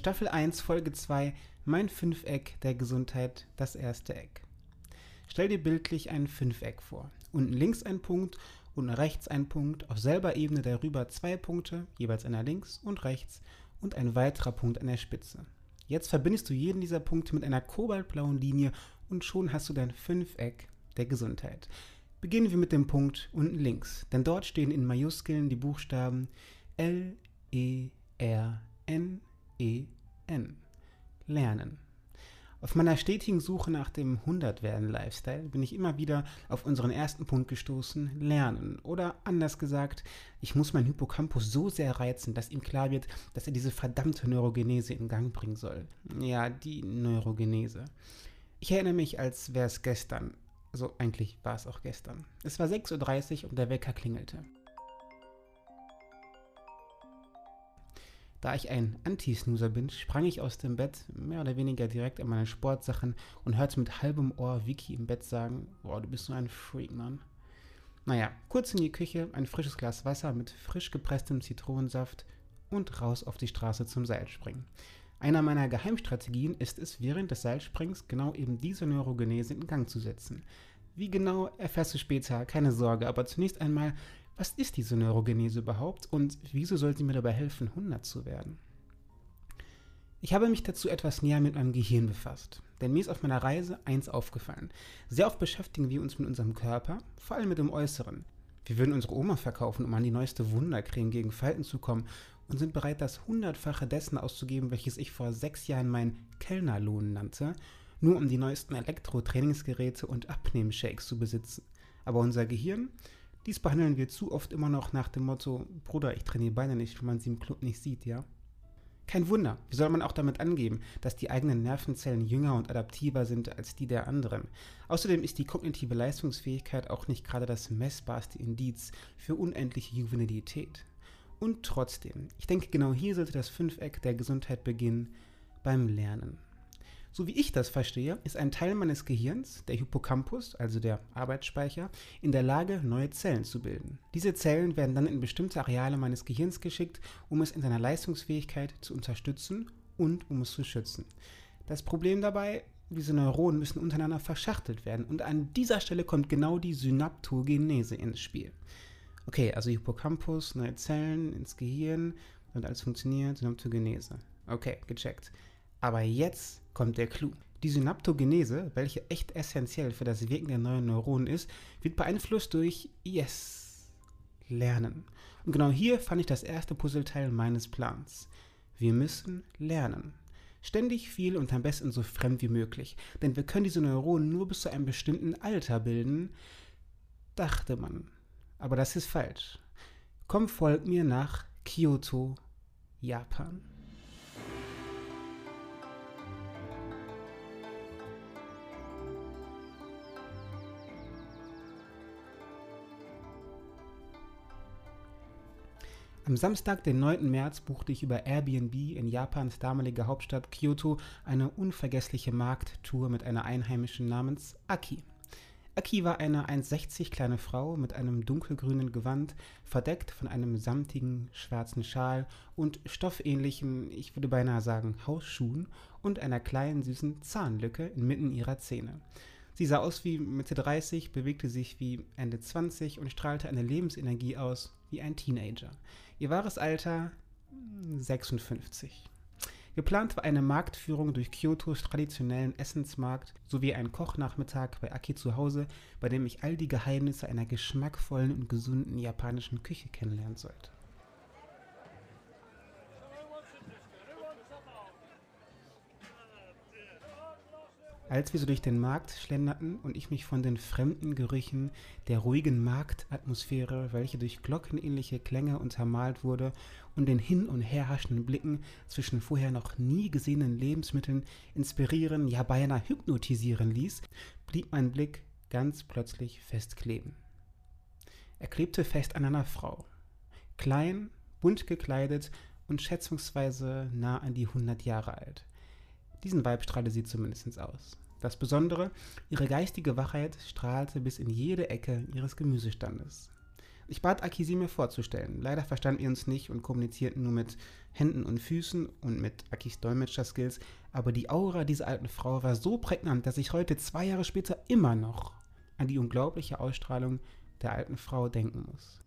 Staffel 1, Folge 2, mein Fünfeck der Gesundheit, das erste Eck. Stell dir bildlich ein Fünfeck vor. Unten links ein Punkt, unten rechts ein Punkt, auf selber Ebene darüber zwei Punkte, jeweils einer links und rechts und ein weiterer Punkt an der Spitze. Jetzt verbindest du jeden dieser Punkte mit einer kobaltblauen Linie und schon hast du dein Fünfeck der Gesundheit. Beginnen wir mit dem Punkt unten links, denn dort stehen in Majuskeln die Buchstaben L, E, R, N, E, N. Lernen. Auf meiner stetigen Suche nach dem 100-Werden-Lifestyle bin ich immer wieder auf unseren ersten Punkt gestoßen, Lernen. Oder anders gesagt, ich muss meinen Hippocampus so sehr reizen, dass ihm klar wird, dass er diese verdammte Neurogenese in Gang bringen soll. Ja, die Neurogenese. Ich erinnere mich, als wäre es gestern. Also eigentlich war es auch gestern. Es war 6.30 Uhr und der Wecker klingelte. Da ich ein Anti-Snoozer bin, sprang ich aus dem Bett, mehr oder weniger direkt an meine Sportsachen und hörte mit halbem Ohr Vicky im Bett sagen, boah, du bist so ein Freak, Mann. Naja, kurz in die Küche, ein frisches Glas Wasser mit frisch gepresstem Zitronensaft und raus auf die Straße zum Seilspringen. Einer meiner Geheimstrategien ist es, während des Seilsprings genau eben diese Neurogenese in Gang zu setzen. Wie genau erfährst du später, keine Sorge, aber zunächst einmal was ist diese Neurogenese überhaupt und wieso soll sie mir dabei helfen, 100 zu werden? Ich habe mich dazu etwas näher mit meinem Gehirn befasst, denn mir ist auf meiner Reise eins aufgefallen. Sehr oft beschäftigen wir uns mit unserem Körper, vor allem mit dem Äußeren. Wir würden unsere Oma verkaufen, um an die neueste Wundercreme gegen Falten zu kommen und sind bereit, das Hundertfache dessen auszugeben, welches ich vor sechs Jahren mein Kellnerlohn nannte, nur um die neuesten Elektro-Trainingsgeräte und Abnehmshakes zu besitzen. Aber unser Gehirn dies behandeln wir zu oft immer noch nach dem Motto, Bruder, ich trainiere Beine nicht, wenn man sie im Club nicht sieht, ja? Kein Wunder, wie soll man auch damit angeben, dass die eigenen Nervenzellen jünger und adaptiver sind als die der anderen. Außerdem ist die kognitive Leistungsfähigkeit auch nicht gerade das messbarste Indiz für unendliche Juvenilität. Und trotzdem, ich denke, genau hier sollte das Fünfeck der Gesundheit beginnen, beim Lernen. So wie ich das verstehe, ist ein Teil meines Gehirns, der Hippocampus, also der Arbeitsspeicher, in der Lage, neue Zellen zu bilden. Diese Zellen werden dann in bestimmte Areale meines Gehirns geschickt, um es in seiner Leistungsfähigkeit zu unterstützen und um es zu schützen. Das Problem dabei, diese Neuronen müssen untereinander verschachtelt werden und an dieser Stelle kommt genau die Synaptogenese ins Spiel. Okay, also Hippocampus, neue Zellen ins Gehirn und alles funktioniert, Synaptogenese. Okay, gecheckt. Aber jetzt kommt der Clou. Die Synaptogenese, welche echt essentiell für das Wirken der neuen Neuronen ist, wird beeinflusst durch Yes, Lernen. Und genau hier fand ich das erste Puzzleteil meines Plans. Wir müssen lernen. Ständig viel und am besten so fremd wie möglich. Denn wir können diese Neuronen nur bis zu einem bestimmten Alter bilden, dachte man. Aber das ist falsch. Komm, folg mir nach Kyoto, Japan. Am Samstag, den 9. März, buchte ich über Airbnb in Japans damaliger Hauptstadt Kyoto eine unvergessliche Markttour mit einer Einheimischen namens Aki. Aki war eine 1,60 kleine Frau mit einem dunkelgrünen Gewand, verdeckt von einem samtigen schwarzen Schal und stoffähnlichen, ich würde beinahe sagen, Hausschuhen und einer kleinen süßen Zahnlücke inmitten ihrer Zähne. Sie sah aus wie Mitte 30, bewegte sich wie Ende 20 und strahlte eine Lebensenergie aus wie ein Teenager. Ihr wahres Alter 56. Geplant war eine Marktführung durch Kyotos traditionellen Essensmarkt sowie ein Kochnachmittag bei Aki zu Hause, bei dem ich all die Geheimnisse einer geschmackvollen und gesunden japanischen Küche kennenlernen sollte. Als wir so durch den Markt schlenderten und ich mich von den fremden Gerüchen der ruhigen Marktatmosphäre, welche durch glockenähnliche Klänge untermalt wurde, und den hin und her haschenden Blicken zwischen vorher noch nie gesehenen Lebensmitteln inspirieren, ja beinahe hypnotisieren ließ, blieb mein Blick ganz plötzlich festkleben. Er klebte fest an einer Frau. Klein, bunt gekleidet und schätzungsweise nah an die 100 Jahre alt. Diesen Vibe strahlte sie zumindest aus. Das Besondere, ihre geistige Wachheit strahlte bis in jede Ecke ihres Gemüsestandes. Ich bat Aki, sie mir vorzustellen. Leider verstanden wir uns nicht und kommunizierten nur mit Händen und Füßen und mit Akis Dolmetscher-Skills, aber die Aura dieser alten Frau war so prägnant, dass ich heute, zwei Jahre später, immer noch an die unglaubliche Ausstrahlung der alten Frau denken muss.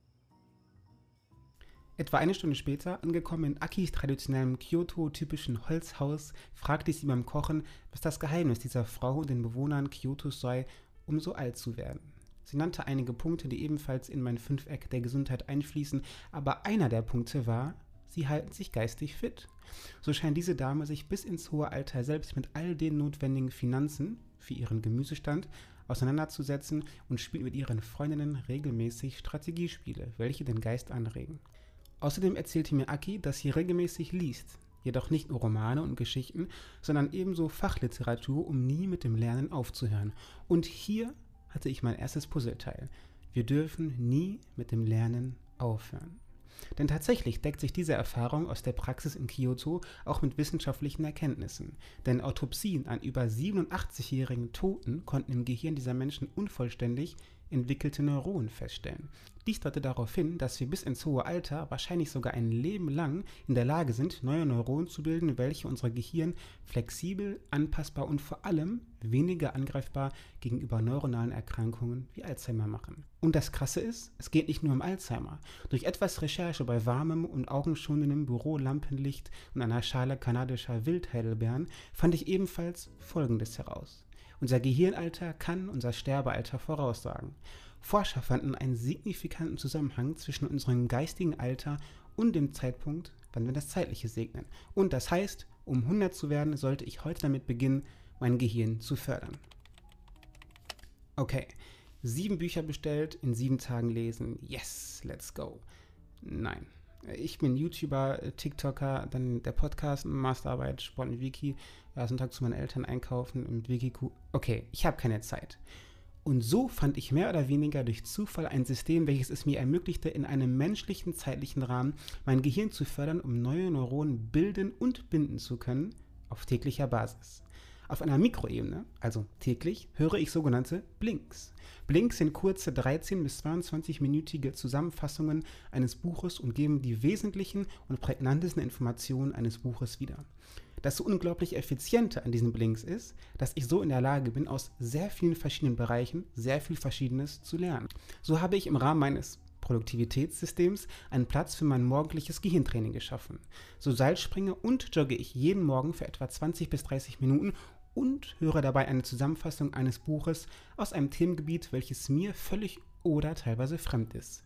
Etwa eine Stunde später, angekommen in Akis traditionellem Kyoto-typischen Holzhaus, fragte ich sie beim Kochen, was das Geheimnis dieser Frau und den Bewohnern Kyotos sei, um so alt zu werden. Sie nannte einige Punkte, die ebenfalls in mein Fünfeck der Gesundheit einfließen, aber einer der Punkte war, sie halten sich geistig fit. So scheint diese Dame sich bis ins hohe Alter selbst mit all den notwendigen Finanzen für ihren Gemüsestand auseinanderzusetzen und spielt mit ihren Freundinnen regelmäßig Strategiespiele, welche den Geist anregen. Außerdem erzählte mir Aki, dass sie regelmäßig liest, jedoch nicht nur Romane und Geschichten, sondern ebenso Fachliteratur, um nie mit dem Lernen aufzuhören. Und hier hatte ich mein erstes Puzzleteil. Wir dürfen nie mit dem Lernen aufhören. Denn tatsächlich deckt sich diese Erfahrung aus der Praxis in Kyoto auch mit wissenschaftlichen Erkenntnissen. Denn Autopsien an über 87-jährigen Toten konnten im Gehirn dieser Menschen unvollständig entwickelte Neuronen feststellen. Dies deutet darauf hin, dass wir bis ins hohe Alter, wahrscheinlich sogar ein Leben lang, in der Lage sind, neue Neuronen zu bilden, welche unser Gehirn flexibel, anpassbar und vor allem weniger angreifbar gegenüber neuronalen Erkrankungen wie Alzheimer machen. Und das Krasse ist, es geht nicht nur um Alzheimer. Durch etwas Recherche bei warmem und augenschonendem Bürolampenlicht und einer Schale kanadischer Wildheidelbeeren fand ich ebenfalls Folgendes heraus. Unser Gehirnalter kann unser Sterbealter voraussagen. Forscher fanden einen signifikanten Zusammenhang zwischen unserem geistigen Alter und dem Zeitpunkt, wann wir das Zeitliche segnen. Und das heißt, um 100 zu werden, sollte ich heute damit beginnen, mein Gehirn zu fördern. Okay, sieben Bücher bestellt, in sieben Tagen lesen. Yes, let's go. Nein. Ich bin YouTuber, TikToker, dann der Podcast, Masterarbeit, Sport mit Wiki, ja, Sonntag zu meinen Eltern einkaufen mit Wikiku. Okay, ich habe keine Zeit. Und so fand ich mehr oder weniger durch Zufall ein System, welches es mir ermöglichte, in einem menschlichen zeitlichen Rahmen mein Gehirn zu fördern, um neue Neuronen bilden und binden zu können, auf täglicher Basis. Auf einer Mikroebene, also täglich, höre ich sogenannte Blinks. Blinks sind kurze 13 bis 22-minütige Zusammenfassungen eines Buches und geben die wesentlichen und prägnantesten Informationen eines Buches wieder. Das so unglaublich Effiziente an diesen Blinks ist, dass ich so in der Lage bin, aus sehr vielen verschiedenen Bereichen sehr viel Verschiedenes zu lernen. So habe ich im Rahmen meines Produktivitätssystems einen Platz für mein morgendliches Gehirntraining geschaffen. So Seilspringe und jogge ich jeden Morgen für etwa 20 bis 30 Minuten und höre dabei eine Zusammenfassung eines Buches aus einem Themengebiet, welches mir völlig oder teilweise fremd ist.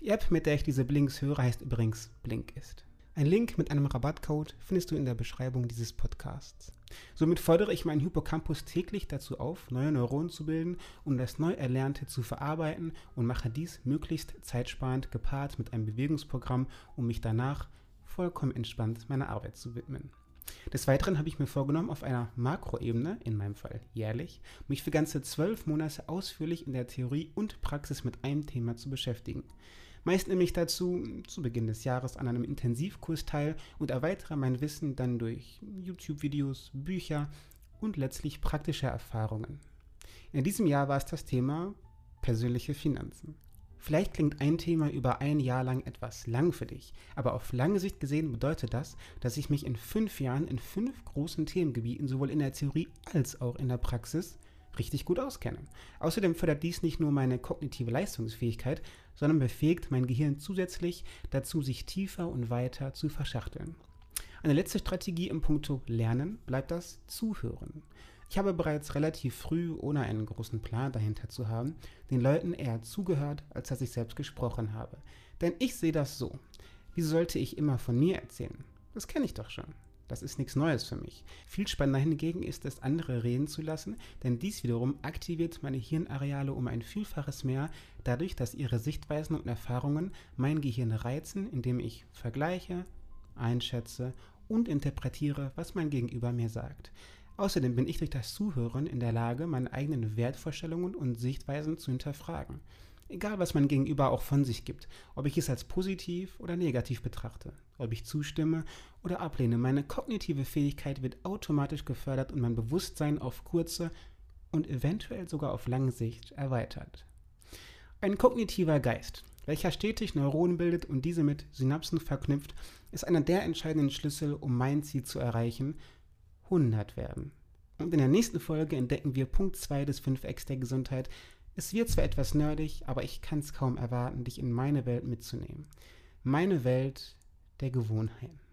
Die App, mit der ich diese Blinks höre, heißt übrigens Blinkist. Ein Link mit einem Rabattcode findest du in der Beschreibung dieses Podcasts. Somit fordere ich meinen Hippocampus täglich dazu auf, neue Neuronen zu bilden, um das neu Erlernte zu verarbeiten und mache dies möglichst zeitsparend gepaart mit einem Bewegungsprogramm, um mich danach vollkommen entspannt meiner Arbeit zu widmen. Des Weiteren habe ich mir vorgenommen, auf einer Makroebene, in meinem Fall jährlich, mich für ganze zwölf Monate ausführlich in der Theorie und Praxis mit einem Thema zu beschäftigen. Meist nehme ich dazu zu Beginn des Jahres an einem Intensivkurs teil und erweitere mein Wissen dann durch YouTube-Videos, Bücher und letztlich praktische Erfahrungen. In diesem Jahr war es das Thema persönliche Finanzen. Vielleicht klingt ein Thema über ein Jahr lang etwas lang für dich, aber auf lange Sicht gesehen bedeutet das, dass ich mich in fünf Jahren in fünf großen Themengebieten sowohl in der Theorie als auch in der Praxis richtig gut auskenne. Außerdem fördert dies nicht nur meine kognitive Leistungsfähigkeit, sondern befähigt mein Gehirn zusätzlich dazu, sich tiefer und weiter zu verschachteln. Eine letzte Strategie im Punkto Lernen bleibt das Zuhören. Ich habe bereits relativ früh, ohne einen großen Plan dahinter zu haben, den Leuten eher zugehört, als dass ich selbst gesprochen habe. Denn ich sehe das so. Wie sollte ich immer von mir erzählen? Das kenne ich doch schon. Das ist nichts Neues für mich. Viel spannender hingegen ist es, andere reden zu lassen, denn dies wiederum aktiviert meine Hirnareale um ein Vielfaches mehr, dadurch, dass ihre Sichtweisen und Erfahrungen mein Gehirn reizen, indem ich vergleiche, einschätze und interpretiere, was mein Gegenüber mir sagt. Außerdem bin ich durch das Zuhören in der Lage, meine eigenen Wertvorstellungen und Sichtweisen zu hinterfragen. Egal, was mein Gegenüber auch von sich gibt, ob ich es als positiv oder negativ betrachte, ob ich zustimme oder ablehne, meine kognitive Fähigkeit wird automatisch gefördert und mein Bewusstsein auf kurze und eventuell sogar auf lange Sicht erweitert. Ein kognitiver Geist welcher stetig Neuronen bildet und diese mit Synapsen verknüpft, ist einer der entscheidenden Schlüssel, um mein Ziel zu erreichen, 100 werden. Und in der nächsten Folge entdecken wir Punkt 2 des 5x der Gesundheit. Es wird zwar etwas nerdig, aber ich kann es kaum erwarten, dich in meine Welt mitzunehmen. Meine Welt der Gewohnheiten.